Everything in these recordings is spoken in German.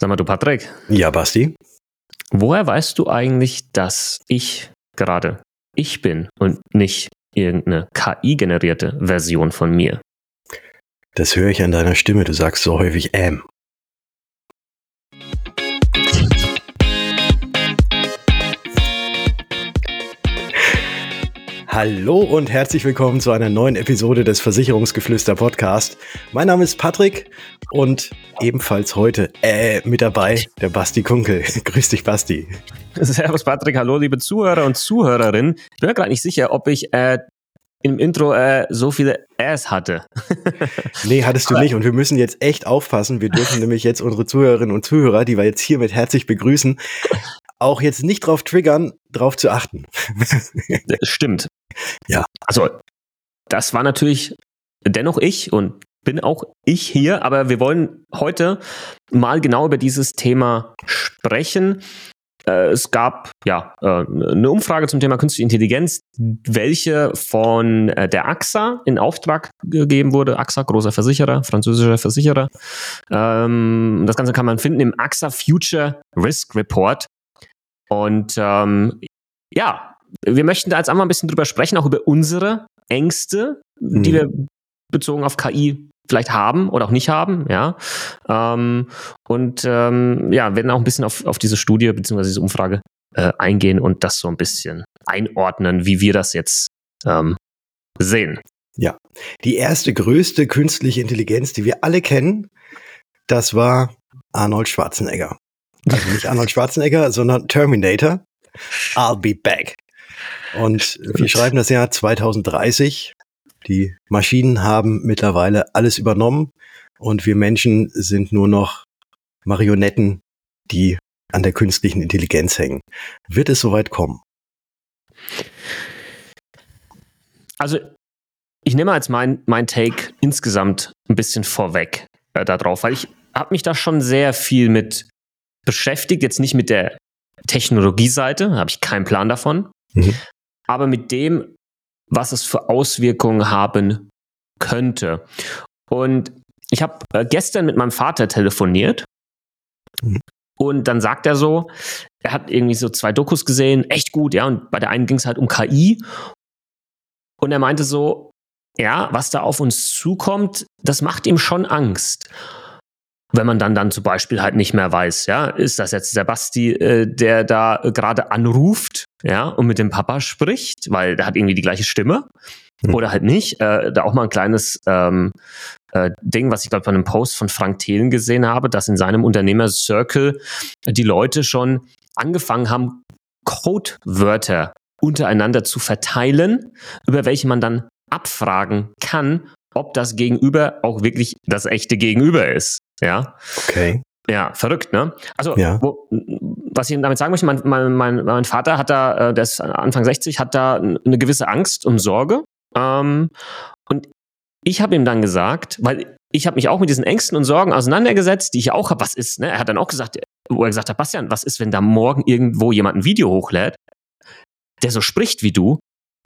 Sag mal, du Patrick. Ja, Basti. Woher weißt du eigentlich, dass ich gerade ich bin und nicht irgendeine KI-generierte Version von mir? Das höre ich an deiner Stimme. Du sagst so häufig ähm. Hallo und herzlich willkommen zu einer neuen Episode des Versicherungsgeflüster Podcast. Mein Name ist Patrick und ebenfalls heute äh, mit dabei der Basti Kunkel. Grüß dich, Basti. Servus, Patrick. Hallo, liebe Zuhörer und Zuhörerinnen. Ich bin mir gerade nicht sicher, ob ich äh, im Intro äh, so viele Äs hatte. nee, hattest du nicht. Und wir müssen jetzt echt aufpassen. Wir dürfen nämlich jetzt unsere Zuhörerinnen und Zuhörer, die wir jetzt hiermit herzlich begrüßen, auch jetzt nicht drauf triggern, drauf zu achten. Stimmt. Ja. Also, das war natürlich dennoch ich und bin auch ich hier, aber wir wollen heute mal genau über dieses Thema sprechen. Äh, es gab ja äh, eine Umfrage zum Thema künstliche Intelligenz, welche von äh, der AXA in Auftrag gegeben wurde. AXA, großer Versicherer, französischer Versicherer. Ähm, das Ganze kann man finden im AXA Future Risk Report. Und ähm, ja, wir möchten da jetzt einmal ein bisschen drüber sprechen, auch über unsere Ängste, mhm. die wir bezogen auf KI vielleicht haben oder auch nicht haben, ja. Ähm, und ähm, ja, werden auch ein bisschen auf, auf diese Studie bzw. diese Umfrage äh, eingehen und das so ein bisschen einordnen, wie wir das jetzt ähm, sehen. Ja, die erste größte künstliche Intelligenz, die wir alle kennen, das war Arnold Schwarzenegger. Also nicht Arnold Schwarzenegger, sondern Terminator. I'll be back. Und wir schreiben das Jahr 2030. Die Maschinen haben mittlerweile alles übernommen und wir Menschen sind nur noch Marionetten, die an der künstlichen Intelligenz hängen. Wird es soweit kommen? Also ich nehme als mein, mein Take insgesamt ein bisschen vorweg äh, darauf, weil ich habe mich da schon sehr viel mit beschäftigt, jetzt nicht mit der Technologieseite, habe ich keinen Plan davon, mhm aber mit dem, was es für Auswirkungen haben könnte. Und ich habe äh, gestern mit meinem Vater telefoniert mhm. und dann sagt er so, er hat irgendwie so zwei Dokus gesehen, echt gut, ja, und bei der einen ging es halt um KI und er meinte so, ja, was da auf uns zukommt, das macht ihm schon Angst wenn man dann dann zum Beispiel halt nicht mehr weiß, ja, ist das jetzt der Basti, äh, der da gerade anruft, ja, und mit dem Papa spricht, weil der hat irgendwie die gleiche Stimme mhm. oder halt nicht. Äh, da auch mal ein kleines ähm, äh, Ding, was ich glaube bei einem Post von Frank Thelen gesehen habe, dass in seinem Unternehmer-Circle die Leute schon angefangen haben, Codewörter untereinander zu verteilen, über welche man dann abfragen kann, ob das Gegenüber auch wirklich das echte Gegenüber ist. Ja. Okay. Ja, verrückt, ne? Also, ja. wo, was ich damit sagen möchte, mein, mein, mein, Vater hat da, äh, der ist Anfang 60, hat da eine gewisse Angst und Sorge. Ähm, und ich habe ihm dann gesagt, weil ich habe mich auch mit diesen Ängsten und Sorgen auseinandergesetzt, die ich auch habe. Was ist, ne? Er hat dann auch gesagt, wo er gesagt hat, Bastian, was ist, wenn da morgen irgendwo jemand ein Video hochlädt, der so spricht wie du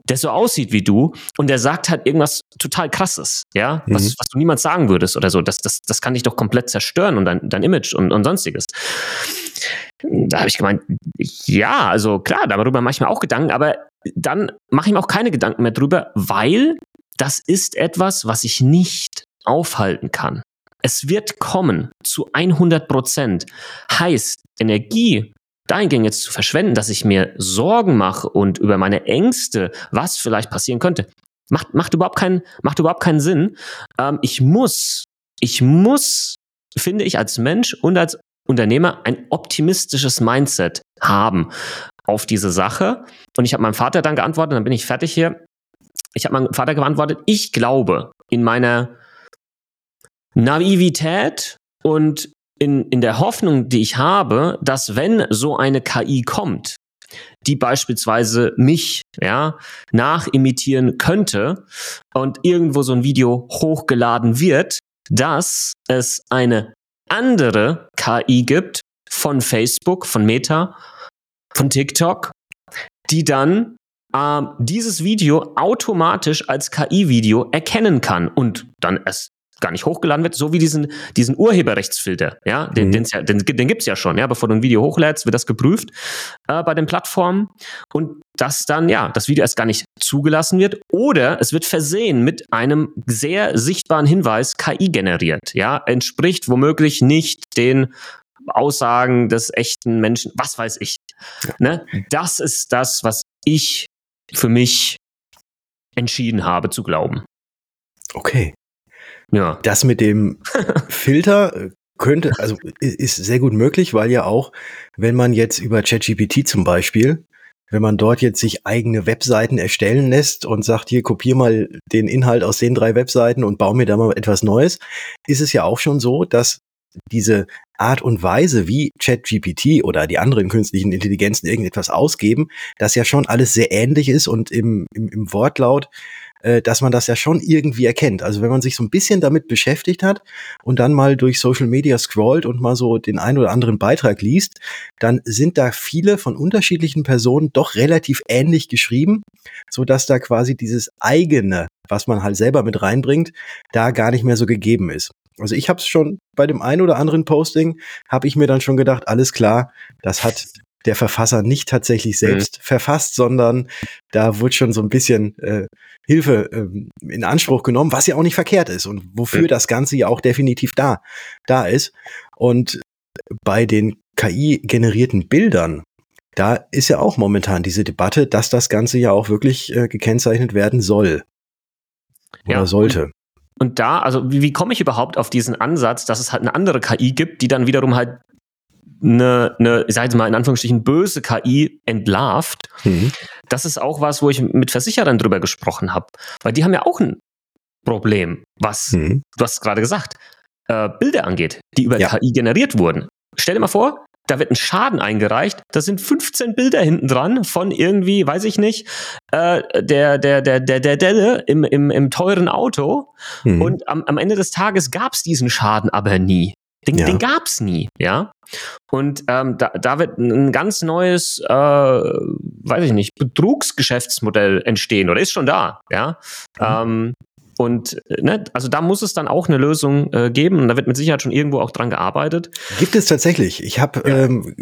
der so aussieht wie du und der sagt halt irgendwas total krasses, ja, mhm. was, was du niemals sagen würdest oder so. Das, das, das kann dich doch komplett zerstören und dein, dein Image und, und sonstiges. Da habe ich gemeint, ja, also klar, darüber mache ich mir auch Gedanken, aber dann mache ich mir auch keine Gedanken mehr drüber, weil das ist etwas, was ich nicht aufhalten kann. Es wird kommen zu 100 Prozent. Heißt, Energie dahingehend jetzt zu verschwenden, dass ich mir Sorgen mache und über meine Ängste, was vielleicht passieren könnte, macht, macht, überhaupt, keinen, macht überhaupt keinen Sinn. Ähm, ich muss, ich muss, finde ich, als Mensch und als Unternehmer ein optimistisches Mindset haben auf diese Sache. Und ich habe meinem Vater dann geantwortet, dann bin ich fertig hier. Ich habe meinem Vater geantwortet, ich glaube in meiner Naivität und in, in der Hoffnung, die ich habe, dass wenn so eine KI kommt, die beispielsweise mich ja nachimitieren könnte und irgendwo so ein Video hochgeladen wird, dass es eine andere KI gibt von Facebook, von Meta, von TikTok, die dann äh, dieses Video automatisch als KI-Video erkennen kann und dann erst gar nicht hochgeladen wird, so wie diesen, diesen Urheberrechtsfilter, ja, den, mhm. ja, den, den gibt's ja schon, ja, bevor du ein Video hochlädst, wird das geprüft äh, bei den Plattformen und dass dann, ja, das Video erst gar nicht zugelassen wird oder es wird versehen mit einem sehr sichtbaren Hinweis, KI generiert, ja, entspricht womöglich nicht den Aussagen des echten Menschen, was weiß ich. Ne? Das ist das, was ich für mich entschieden habe zu glauben. Okay. Ja. Das mit dem Filter könnte, also ist sehr gut möglich, weil ja auch, wenn man jetzt über ChatGPT zum Beispiel, wenn man dort jetzt sich eigene Webseiten erstellen lässt und sagt, hier kopier mal den Inhalt aus den drei Webseiten und baue mir da mal etwas Neues, ist es ja auch schon so, dass diese Art und Weise, wie ChatGPT oder die anderen künstlichen Intelligenzen irgendetwas ausgeben, das ja schon alles sehr ähnlich ist und im, im, im Wortlaut äh, dass man das ja schon irgendwie erkennt. Also wenn man sich so ein bisschen damit beschäftigt hat und dann mal durch Social Media scrollt und mal so den ein oder anderen Beitrag liest, dann sind da viele von unterschiedlichen Personen doch relativ ähnlich geschrieben, so dass da quasi dieses eigene, was man halt selber mit reinbringt, da gar nicht mehr so gegeben ist. Also ich habe es schon bei dem einen oder anderen Posting, habe ich mir dann schon gedacht, alles klar, das hat der Verfasser nicht tatsächlich mhm. selbst mhm. verfasst, sondern da wird schon so ein bisschen äh, Hilfe ähm, in Anspruch genommen, was ja auch nicht verkehrt ist und wofür mhm. das Ganze ja auch definitiv da, da ist. Und bei den KI-generierten Bildern, da ist ja auch momentan diese Debatte, dass das Ganze ja auch wirklich äh, gekennzeichnet werden soll. Oder ja, sollte. Und, und da, also wie, wie komme ich überhaupt auf diesen Ansatz, dass es halt eine andere KI gibt, die dann wiederum halt eine, eine ich sage jetzt mal in Anführungsstrichen, böse KI entlarvt. Mhm. Das ist auch was, wo ich mit Versicherern drüber gesprochen habe. Weil die haben ja auch ein Problem, was, mhm. du hast gerade gesagt, äh, Bilder angeht, die über ja. KI generiert wurden. Stell dir mal vor, da wird ein Schaden eingereicht, da sind 15 Bilder hinten dran von irgendwie, weiß ich nicht, äh, der, der, der, der, der Delle im, im, im teuren Auto. Mhm. Und am, am Ende des Tages gab es diesen Schaden aber nie. Den, ja. den gab's nie, ja. Und ähm, da, da wird ein ganz neues, äh, weiß ich nicht, Betrugsgeschäftsmodell entstehen oder ist schon da, ja. Mhm. Ähm, und ne, also da muss es dann auch eine Lösung äh, geben und da wird mit Sicherheit schon irgendwo auch dran gearbeitet. Gibt es tatsächlich. Ich habe ja. ähm,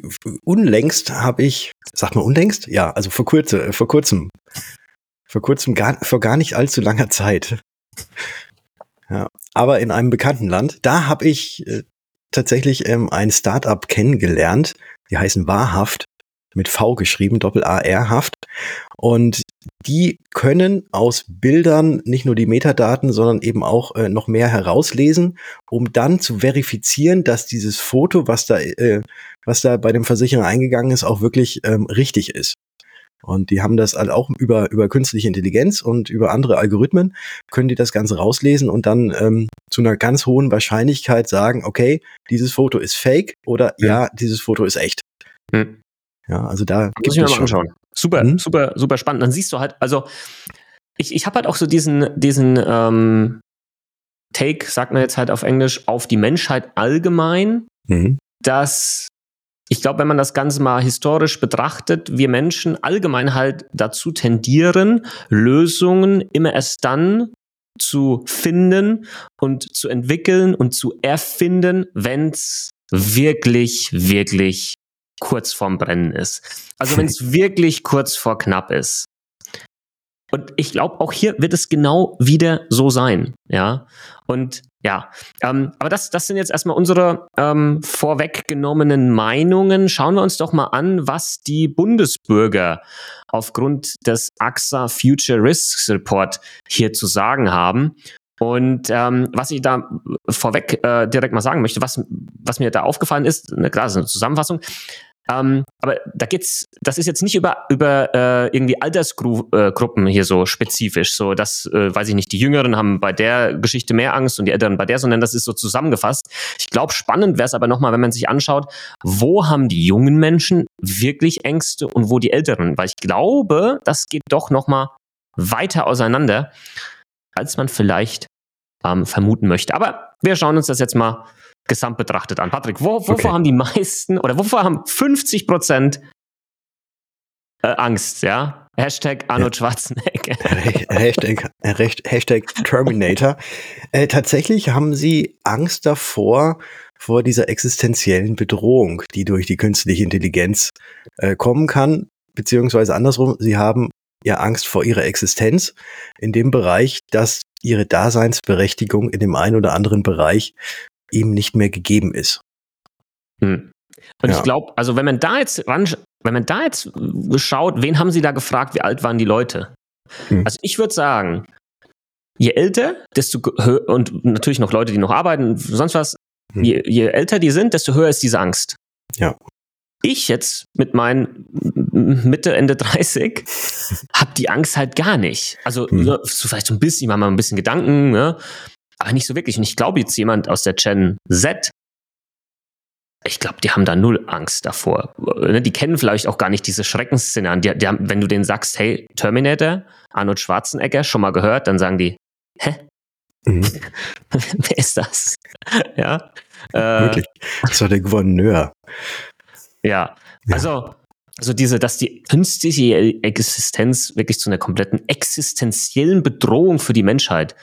unlängst habe ich, sag mal unlängst, ja, also vor kurzem, vor kurzem, vor kurzem gar, vor gar nicht allzu langer Zeit. Ja, aber in einem bekannten Land, da habe ich äh, tatsächlich ähm, ein Startup kennengelernt. Die heißen Wahrhaft, mit V geschrieben, Doppel-A-R-Haft. Und die können aus Bildern nicht nur die Metadaten, sondern eben auch äh, noch mehr herauslesen, um dann zu verifizieren, dass dieses Foto, was da, äh, was da bei dem Versicherer eingegangen ist, auch wirklich ähm, richtig ist. Und die haben das halt auch über, über künstliche Intelligenz und über andere Algorithmen, können die das Ganze rauslesen und dann ähm, zu einer ganz hohen Wahrscheinlichkeit sagen, okay, dieses Foto ist fake oder ja, ja dieses Foto ist echt. Hm. Ja, also da gibt es schon. Anschauen. Super, hm? super, super spannend. Dann siehst du halt, also ich, ich habe halt auch so diesen, diesen ähm, Take, sagt man jetzt halt auf Englisch, auf die Menschheit allgemein, mhm. dass ich glaube, wenn man das Ganze mal historisch betrachtet, wir Menschen allgemein halt dazu tendieren, Lösungen immer erst dann zu finden und zu entwickeln und zu erfinden, wenn es wirklich, wirklich kurz vorm Brennen ist. Also wenn es wirklich kurz vor knapp ist. Und ich glaube, auch hier wird es genau wieder so sein. Ja. Und ja, ähm, aber das, das sind jetzt erstmal unsere ähm, vorweggenommenen Meinungen. Schauen wir uns doch mal an, was die Bundesbürger aufgrund des AXA Future Risks Report hier zu sagen haben. Und ähm, was ich da vorweg äh, direkt mal sagen möchte, was, was mir da aufgefallen ist, ne, klar, ist eine Zusammenfassung, ähm, aber da geht's, das ist jetzt nicht über, über äh, irgendwie Altersgruppen hier so spezifisch. So, dass, äh, weiß ich nicht, die Jüngeren haben bei der Geschichte mehr Angst und die Älteren bei der, sondern das ist so zusammengefasst. Ich glaube, spannend wäre es aber nochmal, wenn man sich anschaut, wo haben die jungen Menschen wirklich Ängste und wo die Älteren? Weil ich glaube, das geht doch nochmal weiter auseinander, als man vielleicht ähm, vermuten möchte. Aber wir schauen uns das jetzt mal gesamt betrachtet an. Patrick, wo, wovor okay. haben die meisten oder wovor haben 50 Prozent äh, Angst, ja? Hashtag Arnold Schwarzenegger. Hashtag, Hashtag Terminator. Äh, tatsächlich haben sie Angst davor, vor dieser existenziellen Bedrohung, die durch die künstliche Intelligenz äh, kommen kann, beziehungsweise andersrum, sie haben ja Angst vor ihrer Existenz in dem Bereich, dass ihre Daseinsberechtigung in dem einen oder anderen Bereich ihm nicht mehr gegeben ist. Hm. Und ja. ich glaube, also wenn man da jetzt wenn man da jetzt schaut, wen haben sie da gefragt, wie alt waren die Leute? Hm. Also ich würde sagen, je älter, desto und natürlich noch Leute, die noch arbeiten, sonst was, hm. je, je älter die sind, desto höher ist diese Angst. Ja. Ich jetzt mit meinen Mitte, Ende 30 habe die Angst halt gar nicht. Also hm. so vielleicht so ein bisschen, mal ein bisschen Gedanken, ne? Aber nicht so wirklich. Und ich glaube jetzt jemand aus der Gen Z, ich glaube, die haben da null Angst davor. Ne, die kennen vielleicht auch gar nicht diese Schreckensszenarien. Die, die haben, wenn du denen sagst, hey, Terminator, Arnold Schwarzenegger, schon mal gehört, dann sagen die, hä? Mhm. Wer ist das? ja. Äh, Wirklich. Das war der Gouverneur. Ja. ja. Also, also diese, dass die künstliche Existenz wirklich zu einer kompletten existenziellen Bedrohung für die Menschheit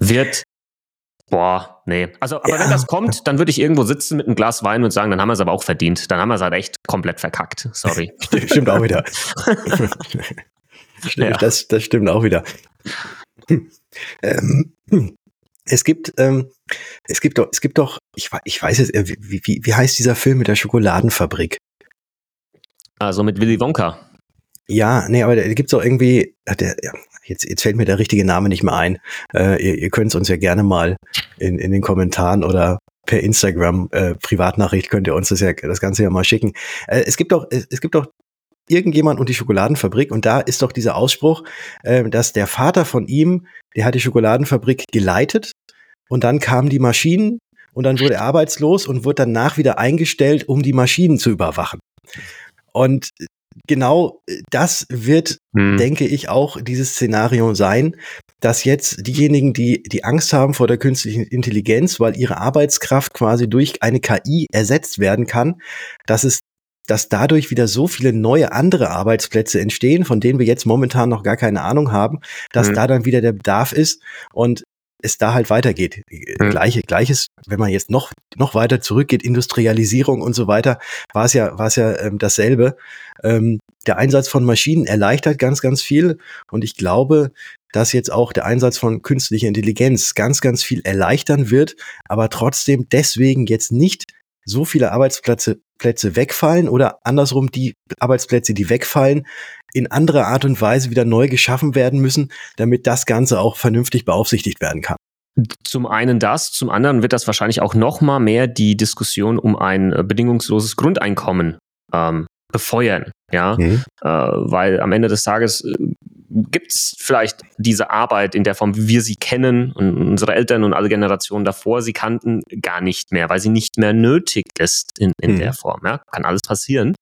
wird Boah, nee. Also, aber ja. wenn das kommt, dann würde ich irgendwo sitzen mit einem Glas Wein und sagen, dann haben wir es aber auch verdient. Dann haben wir es halt echt komplett verkackt. Sorry. stimmt auch wieder. ja. das, das stimmt auch wieder. Ähm, es gibt, ähm, es gibt doch, es gibt doch, ich, ich weiß jetzt, äh, wie, wie, wie heißt dieser Film mit der Schokoladenfabrik? Also mit Willy Wonka. Ja, nee, aber da gibt's doch irgendwie, der, ja, jetzt, jetzt fällt mir der richtige Name nicht mehr ein. Äh, ihr ihr könnt es uns ja gerne mal in, in den Kommentaren oder per Instagram äh, Privatnachricht könnt ihr uns das ja das Ganze ja mal schicken. Äh, es gibt doch es gibt doch irgendjemand und die Schokoladenfabrik und da ist doch dieser Ausspruch, äh, dass der Vater von ihm, der hat die Schokoladenfabrik geleitet und dann kamen die Maschinen und dann wurde er arbeitslos und wurde danach wieder eingestellt, um die Maschinen zu überwachen. Und genau äh, das wird, hm. denke ich, auch dieses Szenario sein, dass jetzt diejenigen, die die Angst haben vor der künstlichen Intelligenz, weil ihre Arbeitskraft quasi durch eine KI ersetzt werden kann, dass es dass dadurch wieder so viele neue andere Arbeitsplätze entstehen, von denen wir jetzt momentan noch gar keine Ahnung haben, dass mhm. da dann wieder der Bedarf ist. Und es da halt weitergeht. Mhm. Gleiche, gleiches, wenn man jetzt noch, noch weiter zurückgeht, Industrialisierung und so weiter, war es ja, war es ja ähm, dasselbe. Ähm, der Einsatz von Maschinen erleichtert ganz, ganz viel. Und ich glaube, dass jetzt auch der Einsatz von künstlicher Intelligenz ganz, ganz viel erleichtern wird, aber trotzdem deswegen jetzt nicht so viele Arbeitsplätze Plätze wegfallen oder andersrum die Arbeitsplätze, die wegfallen, in anderer Art und Weise wieder neu geschaffen werden müssen, damit das Ganze auch vernünftig beaufsichtigt werden kann. Zum einen das, zum anderen wird das wahrscheinlich auch noch mal mehr die Diskussion um ein äh, bedingungsloses Grundeinkommen ähm, befeuern, ja, mhm. äh, weil am Ende des Tages äh, gibt es vielleicht diese Arbeit in der Form, wie wir sie kennen und unsere Eltern und alle Generationen davor sie kannten, gar nicht mehr, weil sie nicht mehr nötig ist in, in mhm. der Form. Ja? Kann alles passieren.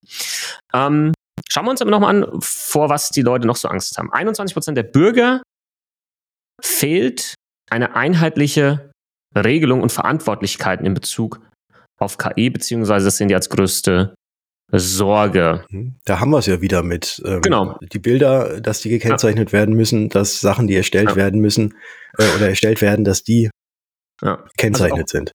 Ähm, Schauen wir uns aber nochmal an, vor was die Leute noch so Angst haben. 21 Prozent der Bürger fehlt eine einheitliche Regelung und Verantwortlichkeiten in Bezug auf KI, beziehungsweise das sind die als größte Sorge. Mhm. Da haben wir es ja wieder mit ähm, genau. die Bilder, dass die gekennzeichnet ja. werden müssen, dass Sachen, die erstellt ja. werden müssen äh, oder erstellt werden, dass die ja. gekennzeichnet also sind.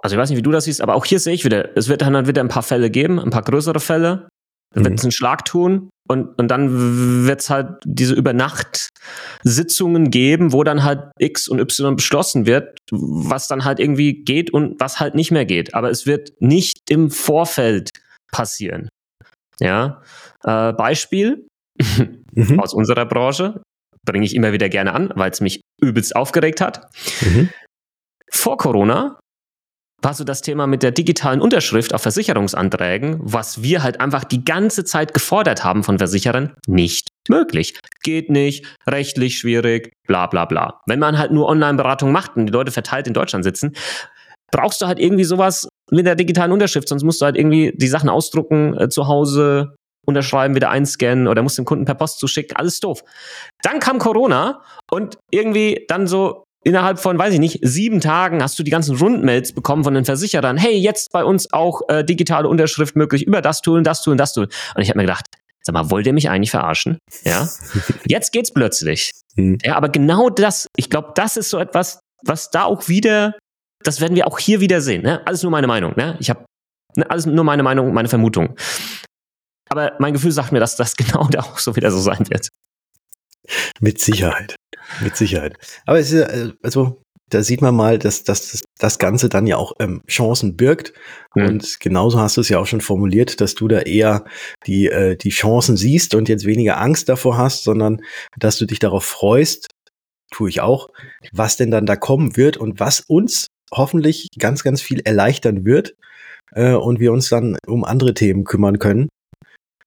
Also ich weiß nicht, wie du das siehst, aber auch hier sehe ich wieder, es wird dann wieder ein paar Fälle geben, ein paar größere Fälle, dann wird es mhm. einen Schlag tun und, und dann wird es halt diese Übernacht-Sitzungen geben, wo dann halt X und Y beschlossen wird, was dann halt irgendwie geht und was halt nicht mehr geht. Aber es wird nicht im Vorfeld passieren. Ja. Äh, Beispiel mhm. aus unserer Branche bringe ich immer wieder gerne an, weil es mich übelst aufgeregt hat. Mhm. Vor Corona war so das Thema mit der digitalen Unterschrift auf Versicherungsanträgen, was wir halt einfach die ganze Zeit gefordert haben von Versicherern, nicht möglich. Geht nicht, rechtlich schwierig, bla bla bla. Wenn man halt nur Online-Beratung macht und die Leute verteilt in Deutschland sitzen, brauchst du halt irgendwie sowas mit der digitalen Unterschrift, sonst musst du halt irgendwie die Sachen ausdrucken, äh, zu Hause unterschreiben, wieder einscannen oder musst dem Kunden per Post zuschicken, alles doof. Dann kam Corona und irgendwie dann so innerhalb von, weiß ich nicht, sieben Tagen hast du die ganzen Rundmails bekommen von den Versicherern. Hey, jetzt bei uns auch äh, digitale Unterschrift möglich über das Tool, das Tool, das Tool. Und ich habe mir gedacht, Sag mal, wollt ihr mich eigentlich verarschen? Ja. Jetzt geht's plötzlich. Mhm. Ja, aber genau das, ich glaube, das ist so etwas, was da auch wieder, das werden wir auch hier wieder sehen. Ne? Alles nur meine Meinung. Ne? Ich habe ne, alles nur meine Meinung, meine Vermutung. Aber mein Gefühl sagt mir, dass das genau da auch so wieder so sein wird. Mit Sicherheit. Mit Sicherheit. Aber es ist, äh, also, da sieht man mal, dass, dass das Ganze dann ja auch ähm, Chancen birgt. Mhm. Und genauso hast du es ja auch schon formuliert, dass du da eher die, äh, die Chancen siehst und jetzt weniger Angst davor hast, sondern dass du dich darauf freust, tue ich auch, was denn dann da kommen wird und was uns hoffentlich ganz, ganz viel erleichtern wird äh, und wir uns dann um andere Themen kümmern können.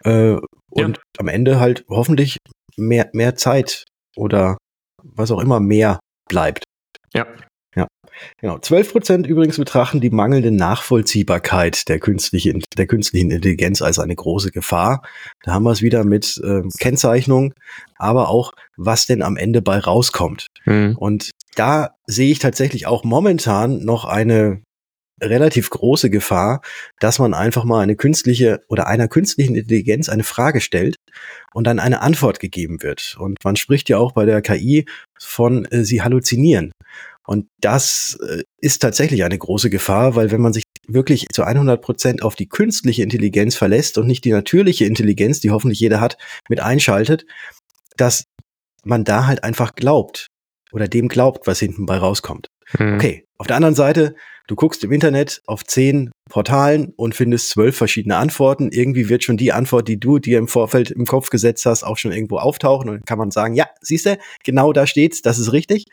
Äh, und ja. am Ende halt hoffentlich mehr, mehr Zeit oder was auch immer mehr bleibt. Ja. Ja, genau. 12 Prozent übrigens betrachten die mangelnde Nachvollziehbarkeit der künstlichen, der künstlichen Intelligenz als eine große Gefahr. Da haben wir es wieder mit äh, Kennzeichnung, aber auch, was denn am Ende bei rauskommt. Mhm. Und da sehe ich tatsächlich auch momentan noch eine relativ große Gefahr, dass man einfach mal eine künstliche oder einer künstlichen Intelligenz eine Frage stellt und dann eine Antwort gegeben wird. Und man spricht ja auch bei der KI von äh, sie halluzinieren. Und das äh, ist tatsächlich eine große Gefahr, weil wenn man sich wirklich zu 100 Prozent auf die künstliche Intelligenz verlässt und nicht die natürliche Intelligenz, die hoffentlich jeder hat, mit einschaltet, dass man da halt einfach glaubt oder dem glaubt, was hinten bei rauskommt. Hm. Okay, auf der anderen Seite Du guckst im Internet auf zehn Portalen und findest zwölf verschiedene Antworten. Irgendwie wird schon die Antwort, die du dir im Vorfeld im Kopf gesetzt hast, auch schon irgendwo auftauchen. Und dann kann man sagen, ja, siehst du, genau da steht's, das ist richtig.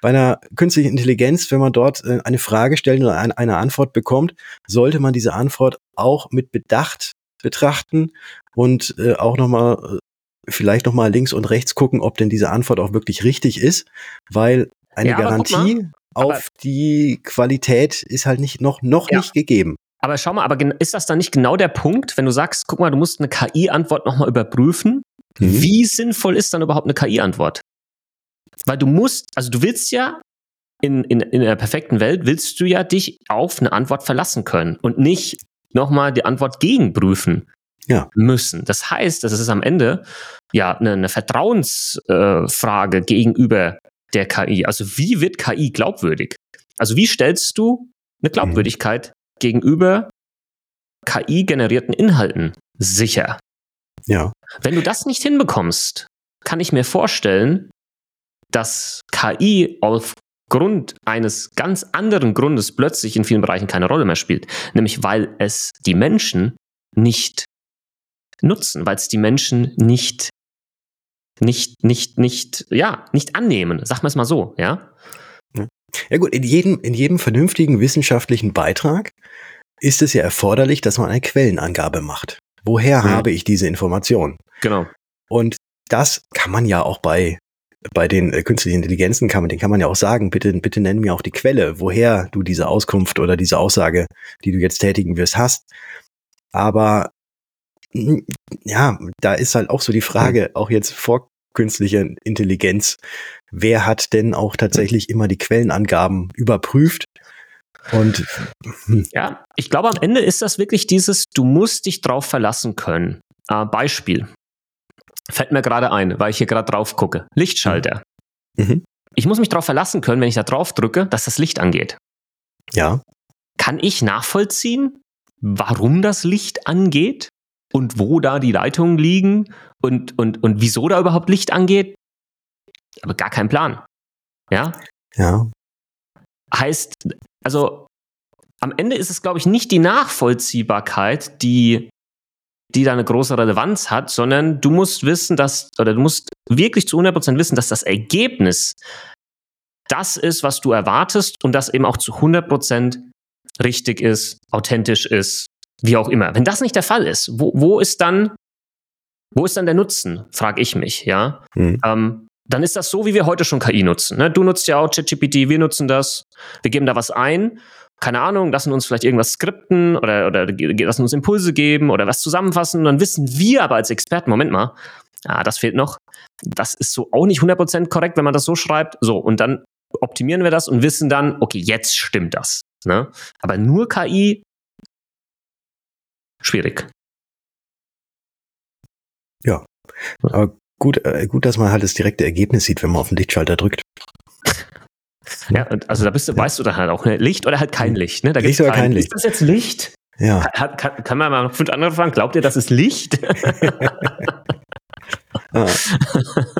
Bei einer künstlichen Intelligenz, wenn man dort äh, eine Frage stellt oder eine Antwort bekommt, sollte man diese Antwort auch mit Bedacht betrachten und äh, auch nochmal äh, vielleicht nochmal links und rechts gucken, ob denn diese Antwort auch wirklich richtig ist, weil eine ja, Garantie auf die Qualität ist halt nicht noch, noch ja. nicht gegeben. Aber schau mal, aber ist das dann nicht genau der Punkt, wenn du sagst, guck mal, du musst eine KI-Antwort nochmal überprüfen? Mhm. Wie sinnvoll ist dann überhaupt eine KI-Antwort? Weil du musst, also du willst ja in, in, in der perfekten Welt, willst du ja dich auf eine Antwort verlassen können und nicht nochmal die Antwort gegenprüfen ja. müssen. Das heißt, das ist am Ende ja eine, eine Vertrauensfrage äh, gegenüber der KI? Also wie wird KI glaubwürdig? Also wie stellst du eine Glaubwürdigkeit mhm. gegenüber KI-generierten Inhalten sicher? Ja. Wenn du das nicht hinbekommst, kann ich mir vorstellen, dass KI aufgrund eines ganz anderen Grundes plötzlich in vielen Bereichen keine Rolle mehr spielt. Nämlich weil es die Menschen nicht nutzen, weil es die Menschen nicht nicht, nicht, nicht, ja, nicht annehmen. Sag mal es mal so, ja. Ja gut, in jedem, in jedem vernünftigen wissenschaftlichen Beitrag ist es ja erforderlich, dass man eine Quellenangabe macht. Woher mhm. habe ich diese Information? Genau. Und das kann man ja auch bei bei den äh, künstlichen Intelligenzen kann man, den kann man ja auch sagen, bitte, bitte nenn mir auch die Quelle, woher du diese Auskunft oder diese Aussage, die du jetzt tätigen wirst, hast. Aber ja, da ist halt auch so die Frage, auch jetzt vor künstlicher Intelligenz, wer hat denn auch tatsächlich immer die Quellenangaben überprüft? Und hm. ja, ich glaube, am Ende ist das wirklich dieses, du musst dich drauf verlassen können. Äh, Beispiel. Fällt mir gerade ein, weil ich hier gerade drauf gucke. Lichtschalter. Mhm. Ich muss mich darauf verlassen können, wenn ich da drauf drücke, dass das Licht angeht. Ja. Kann ich nachvollziehen, warum das Licht angeht? Und wo da die Leitungen liegen und, und, und wieso da überhaupt Licht angeht. Aber gar kein Plan. Ja? Ja. Heißt, also am Ende ist es, glaube ich, nicht die Nachvollziehbarkeit, die, die da eine große Relevanz hat, sondern du musst wissen, dass, oder du musst wirklich zu 100% wissen, dass das Ergebnis das ist, was du erwartest und das eben auch zu 100% richtig ist, authentisch ist wie auch immer. Wenn das nicht der Fall ist, wo, wo ist dann, wo ist dann der Nutzen, frage ich mich, ja. Mhm. Ähm, dann ist das so, wie wir heute schon KI nutzen. Ne? Du nutzt ja auch ChatGPT, wir nutzen das, wir geben da was ein, keine Ahnung, lassen uns vielleicht irgendwas skripten oder, oder lassen uns Impulse geben oder was zusammenfassen. Und dann wissen wir aber als Experten, Moment mal, ah, das fehlt noch. Das ist so auch nicht 100% korrekt, wenn man das so schreibt. So, und dann optimieren wir das und wissen dann, okay, jetzt stimmt das. Ne? Aber nur KI schwierig. Ja. Aber gut, äh, gut, dass man halt das direkte Ergebnis sieht, wenn man auf den Lichtschalter drückt. Ja, also da bist du, weißt du dann halt auch, ne? Licht oder halt kein Licht, ne? Da Licht oder kein Licht. Ist das jetzt Licht? Ja. Kann, kann, kann man mal noch fünf andere fragen? Glaubt ihr, das ist Licht? ah.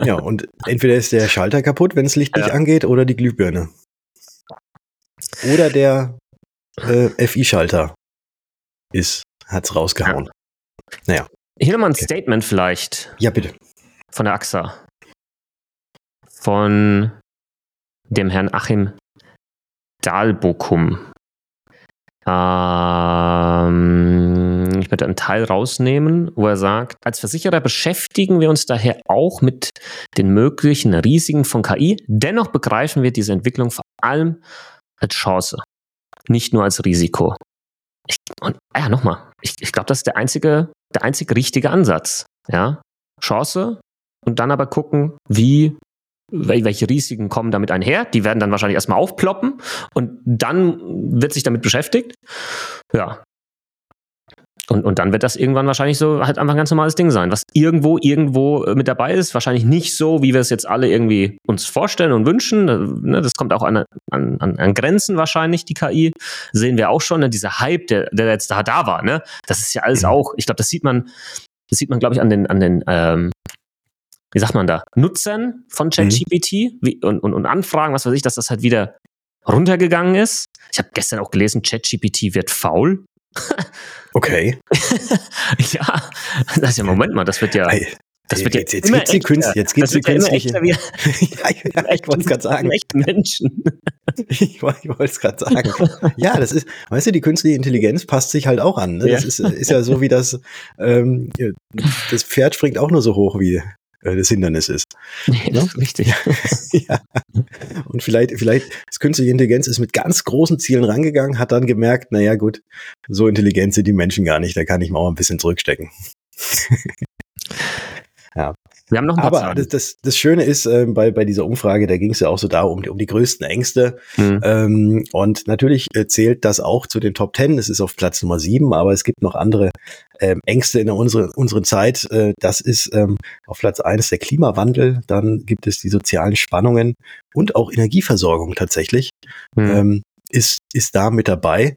Ja, und entweder ist der Schalter kaputt, wenn das Licht ja. nicht angeht, oder die Glühbirne. Oder der äh, FI-Schalter ist, hat's rausgehauen. Ja. Naja. Hier nochmal ein okay. Statement vielleicht. Ja, bitte. Von der AXA. Von dem Herrn Achim Dahlbokum. Ähm, ich möchte einen Teil rausnehmen, wo er sagt, als Versicherer beschäftigen wir uns daher auch mit den möglichen Risiken von KI. Dennoch begreifen wir diese Entwicklung vor allem als Chance, nicht nur als Risiko. Ich, und ah ja, nochmal, ich, ich glaube, das ist der einzige, der einzige richtige Ansatz. Ja, Chance und dann aber gucken, wie welche Risiken kommen damit einher. Die werden dann wahrscheinlich erstmal aufploppen und dann wird sich damit beschäftigt. Ja. Und, und dann wird das irgendwann wahrscheinlich so halt einfach ein ganz normales Ding sein, was irgendwo, irgendwo äh, mit dabei ist. Wahrscheinlich nicht so, wie wir es jetzt alle irgendwie uns vorstellen und wünschen. Ne, das kommt auch an, an, an Grenzen wahrscheinlich, die KI. Sehen wir auch schon, ne? dieser Hype, der, der jetzt da, da war. Ne? Das ist ja alles mhm. auch, ich glaube, das sieht man, das sieht man, glaube ich, an den, an den ähm, wie sagt man da, Nutzern von ChatGPT mhm. und, und, und Anfragen, was weiß ich, dass das halt wieder runtergegangen ist. Ich habe gestern auch gelesen, ChatGPT wird faul. Okay. ja, das ist ja, Moment mal, das wird ja. Das wird jetzt, jetzt, jetzt, Künstler, jetzt gibt's die künstliche. Ja, ja, ich wollte es gerade sagen. Echte Menschen. ich, wollte es gerade sagen. Ja, das ist, weißt du, die künstliche Intelligenz passt sich halt auch an. Ne? Das ja. ist, ist ja so wie das, ähm, das Pferd springt auch nur so hoch wie äh, das Hindernis ist. Nee, das ist richtig. ja. Und vielleicht, vielleicht, das künstliche Intelligenz ist mit ganz großen Zielen rangegangen, hat dann gemerkt, naja, gut, so intelligent sind die Menschen gar nicht, da kann ich mal auch ein bisschen zurückstecken. ja. Wir haben noch ein paar Aber das, das, das, Schöne ist, äh, bei, bei dieser Umfrage, da ging es ja auch so da um, um die größten Ängste. Mhm. Ähm, und natürlich äh, zählt das auch zu den Top Ten. Es ist auf Platz Nummer sieben, aber es gibt noch andere ähm, Ängste in unserer, unseren Zeit. Äh, das ist ähm, auf Platz eins der Klimawandel. Dann gibt es die sozialen Spannungen und auch Energieversorgung tatsächlich. Mhm. Ähm, ist, ist da mit dabei.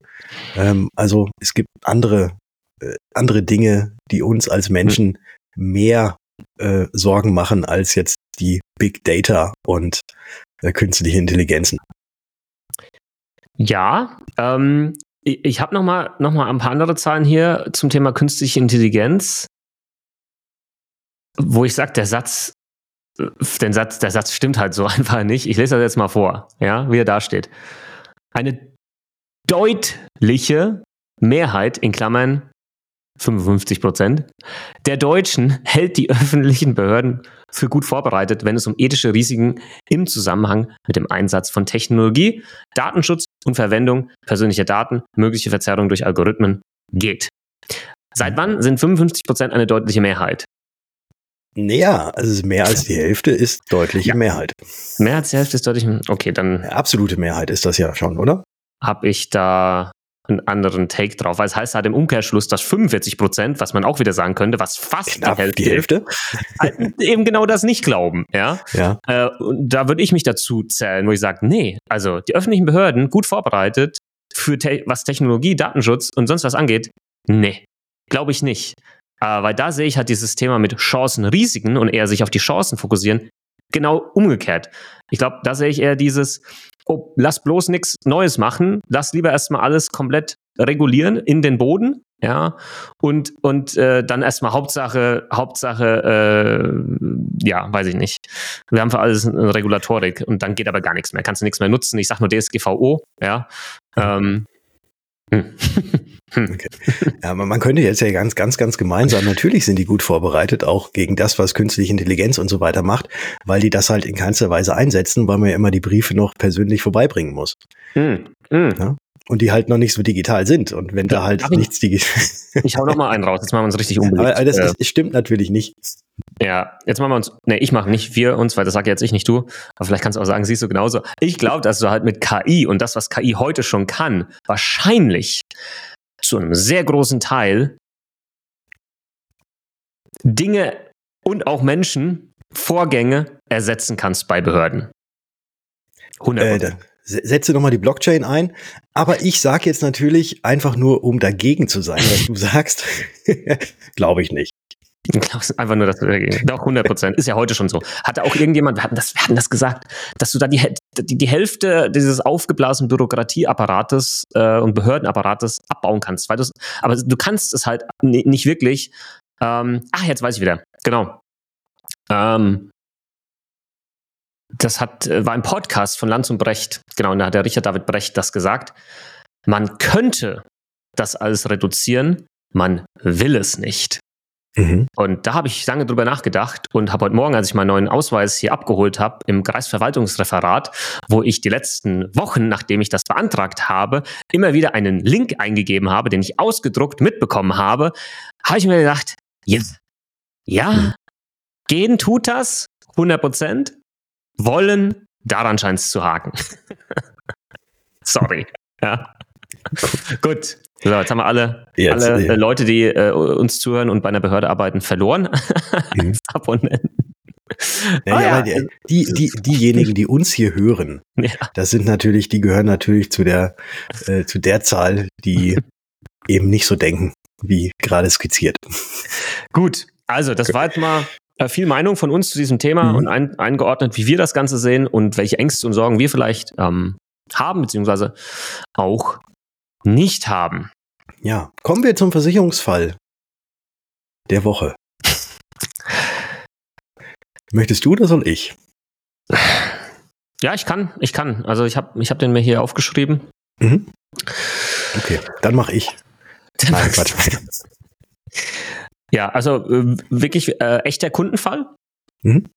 Ähm, also es gibt andere, äh, andere Dinge, die uns als Menschen mhm. mehr äh, Sorgen machen als jetzt die Big Data und äh, künstliche Intelligenzen. Ja, ähm, ich, ich habe noch mal, noch mal ein paar andere Zahlen hier zum Thema künstliche Intelligenz, wo ich sage, der Satz, äh, den Satz, der Satz stimmt halt so einfach nicht. Ich lese das jetzt mal vor, ja, wie er da steht. Eine deutliche Mehrheit in Klammern 55 Prozent, der Deutschen hält die öffentlichen Behörden für gut vorbereitet, wenn es um ethische Risiken im Zusammenhang mit dem Einsatz von Technologie, Datenschutz und Verwendung persönlicher Daten, mögliche Verzerrung durch Algorithmen geht. Seit wann sind 55 Prozent eine deutliche Mehrheit? Naja, also mehr als die Hälfte ist deutliche ja. Mehrheit. Mehr als die Hälfte ist deutlich. Okay, dann. Absolute Mehrheit ist das ja schon, oder? Habe ich da einen anderen Take drauf. Weil es heißt halt im Umkehrschluss, dass 45 Prozent, was man auch wieder sagen könnte, was fast Knapp die Hälfte, die Hälfte? Halt eben genau das nicht glauben. Ja. ja. Äh, und da würde ich mich dazu zählen, wo ich sage, nee, also die öffentlichen Behörden gut vorbereitet für te was Technologie, Datenschutz und sonst was angeht, nee, glaube ich nicht. Äh, weil da sehe ich halt dieses Thema mit Chancen, Risiken und eher sich auf die Chancen fokussieren, genau umgekehrt. Ich glaube, da sehe ich eher dieses, oh, lass bloß nichts Neues machen, lass lieber erstmal alles komplett regulieren in den Boden, ja, und, und äh, dann erstmal Hauptsache, Hauptsache, äh, ja, weiß ich nicht. Wir haben für alles eine Regulatorik und dann geht aber gar nichts mehr. Kannst du nichts mehr nutzen. Ich sag nur DSGVO, ja. Ähm, hm. Okay. Ja, man könnte jetzt ja ganz, ganz, ganz gemein sein. Natürlich sind die gut vorbereitet, auch gegen das, was künstliche Intelligenz und so weiter macht, weil die das halt in keinster Weise einsetzen, weil man ja immer die Briefe noch persönlich vorbeibringen muss. Mm. Ja? Und die halt noch nicht so digital sind. Und wenn da halt nichts digital. ich hau noch mal einen raus, jetzt machen wir uns richtig unbeliebt. Aber das, das stimmt natürlich nicht. Ja, jetzt machen wir uns, nee, ich mache nicht wir uns, weil das sage jetzt ich nicht du, aber vielleicht kannst du auch sagen, siehst du genauso. Ich glaube, dass du halt mit KI und das, was KI heute schon kann, wahrscheinlich zu einem sehr großen Teil Dinge und auch Menschen Vorgänge ersetzen kannst bei Behörden. 100%. Äh, setze nochmal die Blockchain ein. Aber ich sage jetzt natürlich einfach nur, um dagegen zu sein, was du sagst, glaube ich nicht. Ich glaube einfach nur, dass du dagegen. Doch, 100 Prozent. Ist ja heute schon so. Hatte auch irgendjemand, wir hatten das, wir hatten das gesagt, dass du da die, die, die Hälfte dieses aufgeblasenen Bürokratieapparates äh, und Behördenapparates abbauen kannst. Weil aber du kannst es halt nicht wirklich. Ähm, ach, jetzt weiß ich wieder. Genau. Ähm, das hat, äh, war ein Podcast von Lanz und Brecht. Genau, und da hat der Richard David Brecht das gesagt. Man könnte das alles reduzieren, man will es nicht. Mhm. Und da habe ich lange drüber nachgedacht und habe heute Morgen, als ich meinen neuen Ausweis hier abgeholt habe, im Kreisverwaltungsreferat, wo ich die letzten Wochen, nachdem ich das beantragt habe, immer wieder einen Link eingegeben habe, den ich ausgedruckt mitbekommen habe, habe ich mir gedacht, yes, ja, mhm. gehen tut das, 100 Prozent, wollen, daran scheint es zu haken. Sorry. Ja. Gut. So, jetzt haben wir alle, jetzt, alle ja. Leute, die äh, uns zuhören und bei einer Behörde arbeiten, verloren. Mhm. Abonnenten. Ja, ah, ja. Die, die, die, diejenigen, die uns hier hören, ja. das sind natürlich, die gehören natürlich zu der, äh, zu der Zahl, die eben nicht so denken, wie gerade skizziert. Gut, also das war jetzt mal äh, viel Meinung von uns zu diesem Thema mhm. und ein, eingeordnet, wie wir das Ganze sehen und welche Ängste und Sorgen wir vielleicht ähm, haben, beziehungsweise auch nicht haben. Ja, kommen wir zum Versicherungsfall der Woche. Möchtest du oder soll ich? Ja, ich kann, ich kann. Also ich habe ich hab den mir hier aufgeschrieben. Mhm. Okay, dann mache ich. Nein, Quatsch. Ja, also äh, wirklich äh, echter Kundenfall mhm.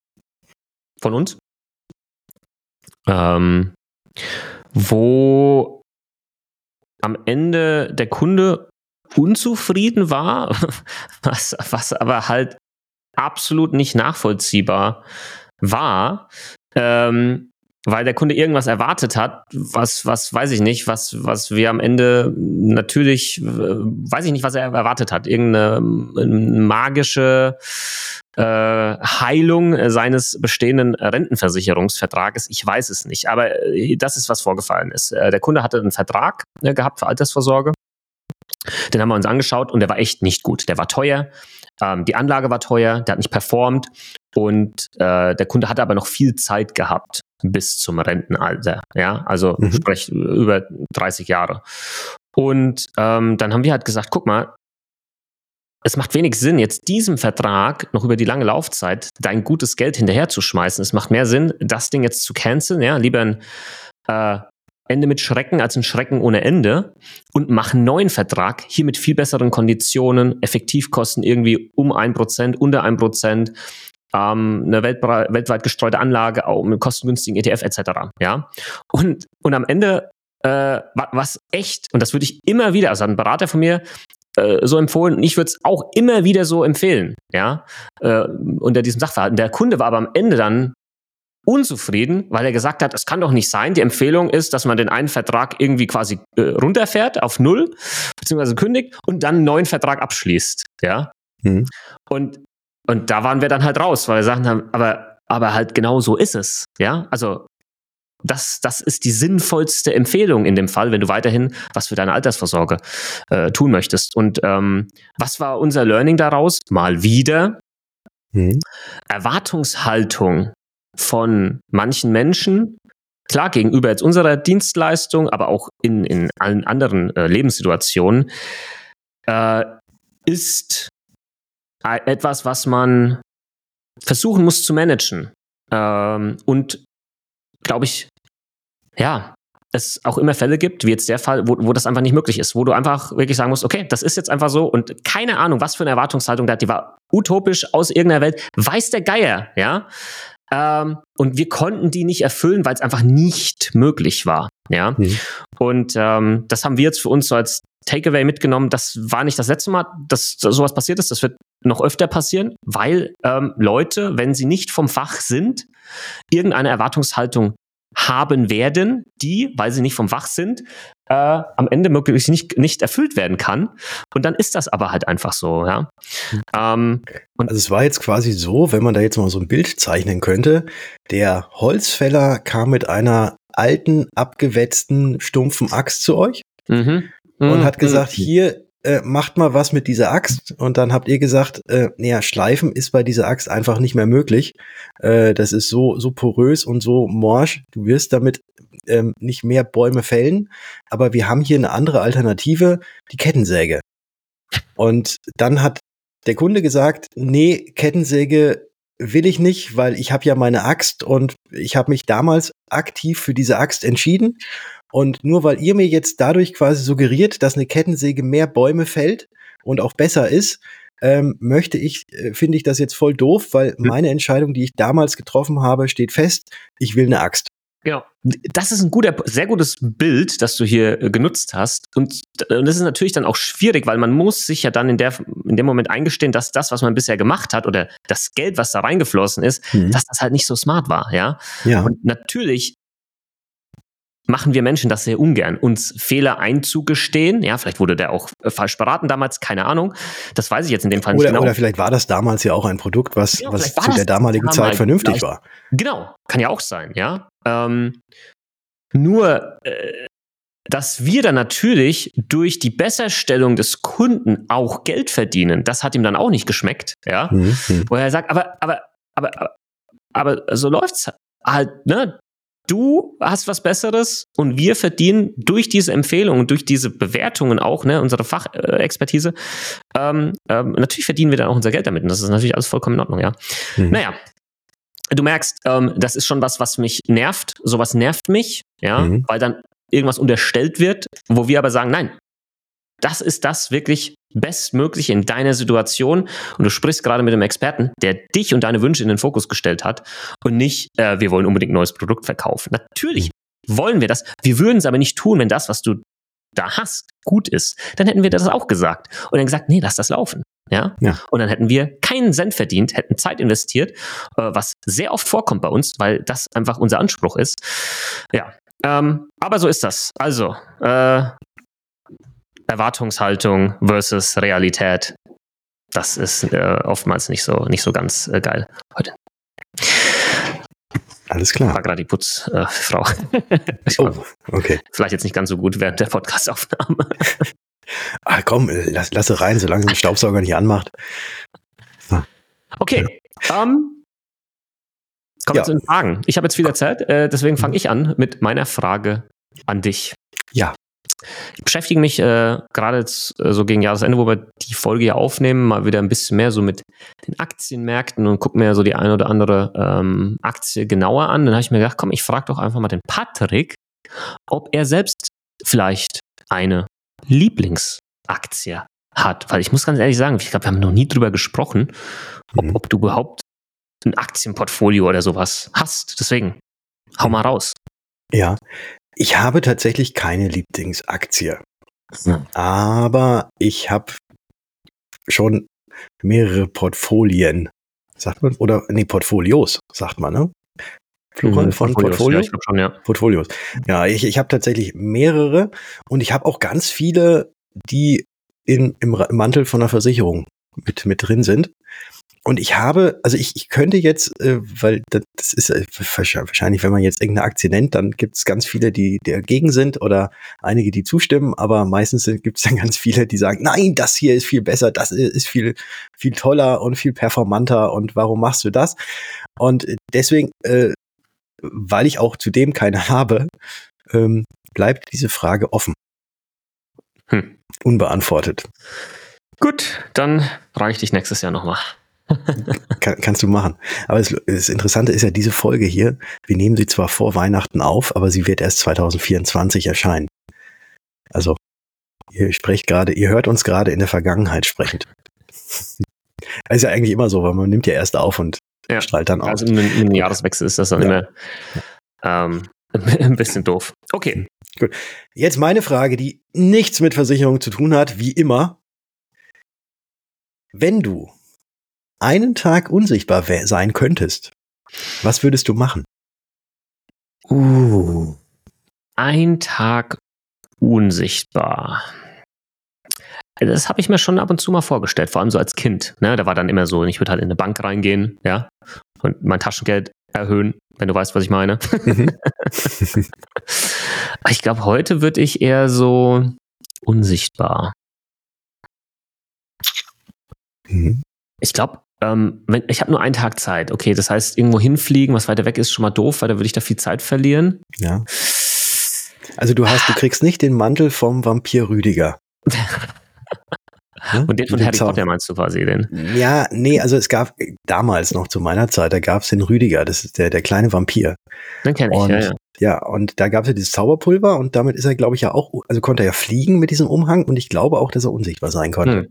von uns, ähm, wo am Ende der Kunde unzufrieden war, was, was aber halt absolut nicht nachvollziehbar war. Ähm, weil der Kunde irgendwas erwartet hat, was, was weiß ich nicht, was, was wir am Ende natürlich, äh, weiß ich nicht, was er erwartet hat. Irgendeine ähm, magische äh, Heilung seines bestehenden Rentenversicherungsvertrages. Ich weiß es nicht, aber äh, das ist, was vorgefallen ist. Äh, der Kunde hatte einen Vertrag gehabt für Altersvorsorge. Den haben wir uns angeschaut und der war echt nicht gut. Der war teuer. Ähm, die Anlage war teuer, der hat nicht performt und äh, der Kunde hatte aber noch viel Zeit gehabt bis zum Rentenalter. Ja, also mhm. sprich über 30 Jahre. Und ähm, dann haben wir halt gesagt, guck mal, es macht wenig Sinn, jetzt diesem Vertrag noch über die lange Laufzeit dein gutes Geld hinterherzuschmeißen. Es macht mehr Sinn, das Ding jetzt zu canceln, ja, lieber ein äh, Ende mit Schrecken als ein Schrecken ohne Ende und mach einen neuen Vertrag, hier mit viel besseren Konditionen, Effektivkosten irgendwie um ein Prozent, unter ein Prozent, ähm, eine weltweit gestreute Anlage, auch mit kostengünstigen ETF etc. Ja, und, und am Ende äh, was echt, und das würde ich immer wieder, also ein Berater von mir äh, so empfohlen und ich würde es auch immer wieder so empfehlen, ja, äh, unter diesem Sachverhalt. Der Kunde war aber am Ende dann unzufrieden, weil er gesagt hat, es kann doch nicht sein. Die Empfehlung ist, dass man den einen Vertrag irgendwie quasi äh, runterfährt auf null, beziehungsweise kündigt und dann einen neuen Vertrag abschließt. Ja. Mhm. Und und da waren wir dann halt raus, weil wir sagen haben, aber, aber halt genau so ist es. Ja, also das, das ist die sinnvollste Empfehlung in dem Fall, wenn du weiterhin was für deine Altersvorsorge äh, tun möchtest. Und ähm, was war unser Learning daraus? Mal wieder mhm. Erwartungshaltung von manchen Menschen, klar gegenüber jetzt unserer Dienstleistung, aber auch in, in allen anderen äh, Lebenssituationen, äh, ist etwas, was man versuchen muss zu managen. Ähm, und glaube ich, ja, es auch immer Fälle gibt, wie jetzt der Fall, wo, wo das einfach nicht möglich ist, wo du einfach wirklich sagen musst, okay, das ist jetzt einfach so und keine Ahnung, was für eine Erwartungshaltung da hat, die war utopisch aus irgendeiner Welt, weiß der Geier, ja. Ähm, und wir konnten die nicht erfüllen, weil es einfach nicht möglich war, ja. Mhm. Und ähm, das haben wir jetzt für uns so als Takeaway mitgenommen. Das war nicht das letzte Mal, dass sowas passiert ist. Das wird noch öfter passieren, weil ähm, Leute, wenn sie nicht vom Fach sind, irgendeine Erwartungshaltung haben werden, die, weil sie nicht vom Wach sind, äh, am Ende möglichst nicht, nicht erfüllt werden kann. Und dann ist das aber halt einfach so, ja. Ähm, und also es war jetzt quasi so, wenn man da jetzt mal so ein Bild zeichnen könnte, der Holzfäller kam mit einer alten, abgewetzten, stumpfen Axt zu euch mhm. Und mhm. hat gesagt, mhm. hier, äh, macht mal was mit dieser Axt. Und dann habt ihr gesagt, äh, naja, schleifen ist bei dieser Axt einfach nicht mehr möglich. Äh, das ist so, so porös und so morsch. Du wirst damit ähm, nicht mehr Bäume fällen. Aber wir haben hier eine andere Alternative, die Kettensäge. Und dann hat der Kunde gesagt, nee, Kettensäge will ich nicht, weil ich habe ja meine Axt und ich habe mich damals aktiv für diese Axt entschieden und nur weil ihr mir jetzt dadurch quasi suggeriert, dass eine Kettensäge mehr Bäume fällt und auch besser ist, ähm, möchte ich, äh, finde ich das jetzt voll doof, weil meine Entscheidung, die ich damals getroffen habe, steht fest. Ich will eine Axt. Genau. Das ist ein guter, sehr gutes Bild, das du hier äh, genutzt hast. Und, und das ist natürlich dann auch schwierig, weil man muss sich ja dann in, der, in dem Moment eingestehen, dass das, was man bisher gemacht hat oder das Geld, was da reingeflossen ist, mhm. dass das halt nicht so smart war, ja. ja. Und natürlich machen wir Menschen das sehr ungern, uns Fehler einzugestehen. Ja, vielleicht wurde der auch äh, falsch beraten damals, keine Ahnung. Das weiß ich jetzt in dem Fall oder, nicht genau. Oder vielleicht war das damals ja auch ein Produkt, was, genau, was zu der damaligen Zeit vernünftig war. Genau, kann ja auch sein, ja. Ähm, nur, äh, dass wir dann natürlich durch die Besserstellung des Kunden auch Geld verdienen, das hat ihm dann auch nicht geschmeckt, ja. Mhm. Wo er sagt, aber, aber, aber, aber, aber so läuft's halt, ne? Du hast was Besseres und wir verdienen durch diese Empfehlungen, durch diese Bewertungen auch, ne, unsere Fachexpertise, ähm, ähm, natürlich verdienen wir dann auch unser Geld damit. Und das ist natürlich alles vollkommen in Ordnung, ja. Mhm. Naja. Du merkst, ähm, das ist schon was, was mich nervt. Sowas nervt mich, ja, mhm. weil dann irgendwas unterstellt wird, wo wir aber sagen, nein, das ist das wirklich Bestmögliche in deiner Situation. Und du sprichst gerade mit einem Experten, der dich und deine Wünsche in den Fokus gestellt hat und nicht, äh, wir wollen unbedingt ein neues Produkt verkaufen. Natürlich wollen wir das. Wir würden es aber nicht tun, wenn das, was du da hast, gut ist. Dann hätten wir das auch gesagt und dann gesagt, nee, lass das laufen. Ja? ja. Und dann hätten wir keinen Cent verdient, hätten Zeit investiert, äh, was sehr oft vorkommt bei uns, weil das einfach unser Anspruch ist. Ja. Ähm, aber so ist das. Also, äh, Erwartungshaltung versus Realität. Das ist äh, oftmals nicht so, nicht so ganz äh, geil heute. Alles klar. War gerade die Putzfrau. Äh, oh, okay. Vielleicht jetzt nicht ganz so gut während der Podcastaufnahme. ah, komm, lass, lass rein, solange den Staubsauger nicht anmacht. Ah. Okay. Ja. Um, ähm, kommen wir ja. zu den Fragen. Ich habe jetzt viel erzählt, äh, deswegen fange ich an mit meiner Frage an dich. Ich beschäftige mich äh, gerade jetzt äh, so gegen Jahresende, wo wir die Folge hier aufnehmen, mal wieder ein bisschen mehr so mit den Aktienmärkten und gucke mir so die eine oder andere ähm, Aktie genauer an. Dann habe ich mir gedacht, komm, ich frage doch einfach mal den Patrick, ob er selbst vielleicht eine Lieblingsaktie hat. Weil ich muss ganz ehrlich sagen, ich glaube, wir haben noch nie drüber gesprochen, ob, mhm. ob du überhaupt ein Aktienportfolio oder sowas hast. Deswegen, hau mal raus. Ja, ich habe tatsächlich keine Lieblingsaktie. Hm. Aber ich habe schon mehrere Portfolien, sagt man, oder nee, Portfolios, sagt man, ne? Plural mhm, von Portfolios. Portfolios? Ja, schon, ja. Portfolios. Ja, ich, ich habe tatsächlich mehrere und ich habe auch ganz viele, die in, im Mantel von einer Versicherung mit, mit drin sind. Und ich habe, also ich, ich könnte jetzt, äh, weil das ist äh, wahrscheinlich, wenn man jetzt irgendeine Aktie nennt, dann gibt es ganz viele, die dagegen sind oder einige, die zustimmen, aber meistens gibt es dann ganz viele, die sagen, nein, das hier ist viel besser, das ist viel, viel toller und viel performanter und warum machst du das? Und deswegen, äh, weil ich auch zudem keine habe, ähm, bleibt diese Frage offen. Hm. Unbeantwortet. Gut, dann frage ich dich nächstes Jahr nochmal. Kann, kannst du machen. Aber das, das, Interessante ist ja diese Folge hier. Wir nehmen sie zwar vor Weihnachten auf, aber sie wird erst 2024 erscheinen. Also, ihr sprecht gerade, ihr hört uns gerade in der Vergangenheit sprechend. Das ist ja eigentlich immer so, weil man nimmt ja erst auf und ja. strahlt dann aus. Also im, im Jahreswechsel ist das dann ja. immer ähm, ein bisschen doof. Okay. Gut. Jetzt meine Frage, die nichts mit Versicherung zu tun hat, wie immer. Wenn du einen Tag unsichtbar sein könntest, was würdest du machen? Uh. Ein Tag unsichtbar. Das habe ich mir schon ab und zu mal vorgestellt, vor allem so als Kind. Ne? Da war dann immer so, ich würde halt in eine Bank reingehen, ja, und mein Taschengeld erhöhen, wenn du weißt, was ich meine. Mhm. ich glaube, heute würde ich eher so unsichtbar. Mhm. Ich glaube, ähm, ich habe nur einen Tag Zeit. Okay, das heißt, irgendwo hinfliegen, was weiter weg ist, schon mal doof, weil da würde ich da viel Zeit verlieren. Ja. Also du hast, du kriegst nicht den Mantel vom Vampir Rüdiger. Und den von Harry. Potter meinst du quasi den? Ja, nee, also es gab damals noch zu meiner Zeit, da gab es den Rüdiger, das ist der, der kleine Vampir. Den kenne ich, und, ja, ja. Ja, und da gab es ja dieses Zauberpulver und damit ist er, glaube ich, ja auch, also konnte er ja fliegen mit diesem Umhang und ich glaube auch, dass er unsichtbar sein konnte. Hm.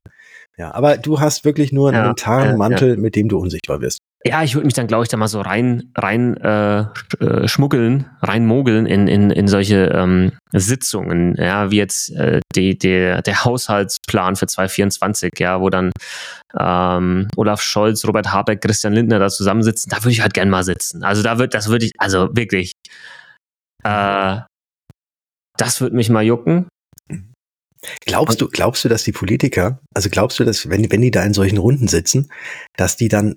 Ja, aber du hast wirklich nur einen ja, mentalen Mantel, ja. mit dem du unsichtbar wirst. Ja, ich würde mich dann, glaube ich, da mal so rein, rein äh, äh, schmuggeln, rein mogeln in, in, in solche ähm, Sitzungen, ja, wie jetzt äh, die, die, der Haushaltsplan für 2024, ja, wo dann ähm, Olaf Scholz, Robert Habeck, Christian Lindner da zusammensitzen, da würde ich halt gern mal sitzen. Also da wird, das würde ich, also wirklich, äh, das würde mich mal jucken. Glaubst du, glaubst du, dass die Politiker, also glaubst du, dass, wenn, wenn die da in solchen Runden sitzen, dass die dann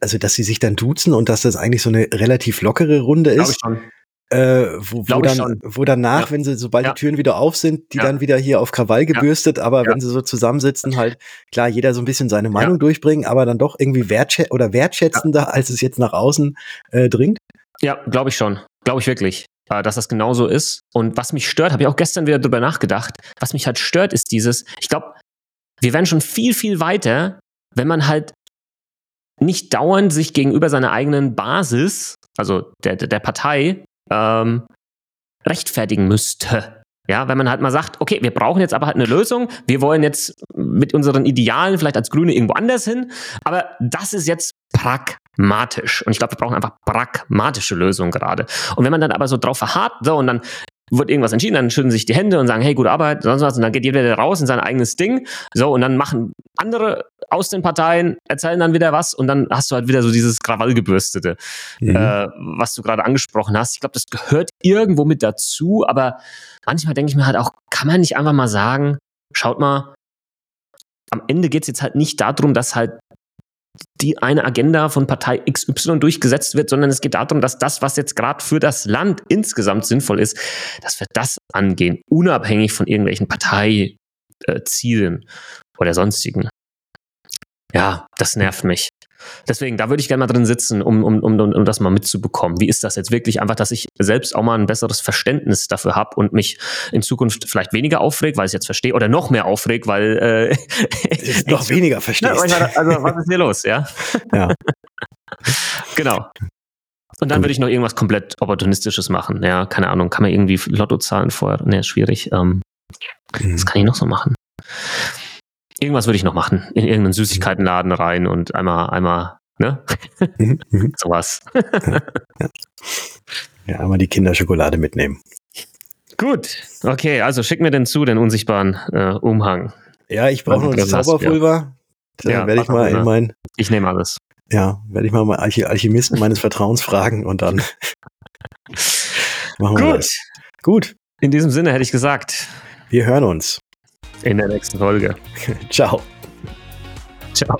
also dass sie sich dann duzen und dass das eigentlich so eine relativ lockere Runde ist. Glaube ich schon. Äh, wo, wo, dann, wo danach, ja. wenn sie, sobald ja. die Türen wieder auf sind, die ja. dann wieder hier auf Krawall gebürstet, aber wenn sie so zusammensitzen, halt, klar, jeder so ein bisschen seine Meinung durchbringen, aber dann doch irgendwie wertschä oder wertschätzender, als es jetzt nach außen äh, dringt? Ja, glaube ich schon. Glaube ich wirklich, dass das genauso ist. Und was mich stört, habe ich auch gestern wieder drüber nachgedacht, was mich halt stört, ist dieses, ich glaube, wir werden schon viel, viel weiter, wenn man halt nicht dauernd sich gegenüber seiner eigenen Basis, also der, der Partei, ähm, rechtfertigen müsste. Ja, wenn man halt mal sagt, okay, wir brauchen jetzt aber halt eine Lösung, wir wollen jetzt mit unseren Idealen vielleicht als Grüne irgendwo anders hin, aber das ist jetzt pragmatisch. Und ich glaube, wir brauchen einfach pragmatische Lösungen gerade. Und wenn man dann aber so drauf verharrt, so und dann wird irgendwas entschieden, dann schütteln sich die Hände und sagen, hey, gute Arbeit, sonst was, und dann geht jeder raus in sein eigenes Ding. So, und dann machen andere aus den Parteien, erzählen dann wieder was und dann hast du halt wieder so dieses Krawallgebürstete, mhm. äh, was du gerade angesprochen hast. Ich glaube, das gehört irgendwo mit dazu, aber manchmal denke ich mir halt auch, kann man nicht einfach mal sagen, schaut mal, am Ende geht es jetzt halt nicht darum, dass halt die eine Agenda von Partei XY durchgesetzt wird, sondern es geht darum, dass das, was jetzt gerade für das Land insgesamt sinnvoll ist, dass wir das angehen, unabhängig von irgendwelchen Parteizielen oder sonstigen. Ja, das nervt mich. Deswegen, da würde ich gerne mal drin sitzen, um, um, um, um das mal mitzubekommen. Wie ist das jetzt wirklich? Einfach, dass ich selbst auch mal ein besseres Verständnis dafür habe und mich in Zukunft vielleicht weniger aufregt, weil ich es jetzt verstehe, oder noch mehr aufregt, weil äh, noch weniger verstehst. Ja, also, was ist hier los, ja? Ja. genau. Und dann würde ich noch irgendwas komplett Opportunistisches machen. Ja, keine Ahnung, kann man irgendwie Lotto zahlen vorher? Ne, schwierig. Ähm, mhm. Was kann ich noch so machen? Irgendwas würde ich noch machen. In irgendeinen Süßigkeitenladen rein und einmal, einmal, ne? Mhm, mhm. Sowas. ja, ja, einmal die Kinderschokolade mitnehmen. Gut, okay, also schick mir den zu, den unsichtbaren äh, Umhang. Ja, ich brauche noch ein Zauberpulver. Da ja, werde ich mal in mein. Ich nehme alles. Ja, werde ich mal meinen Alchemisten meines Vertrauens fragen und dann machen wir Gut. das. Gut. In diesem Sinne hätte ich gesagt. Wir hören uns in der nächsten Folge. Ciao. Ciao.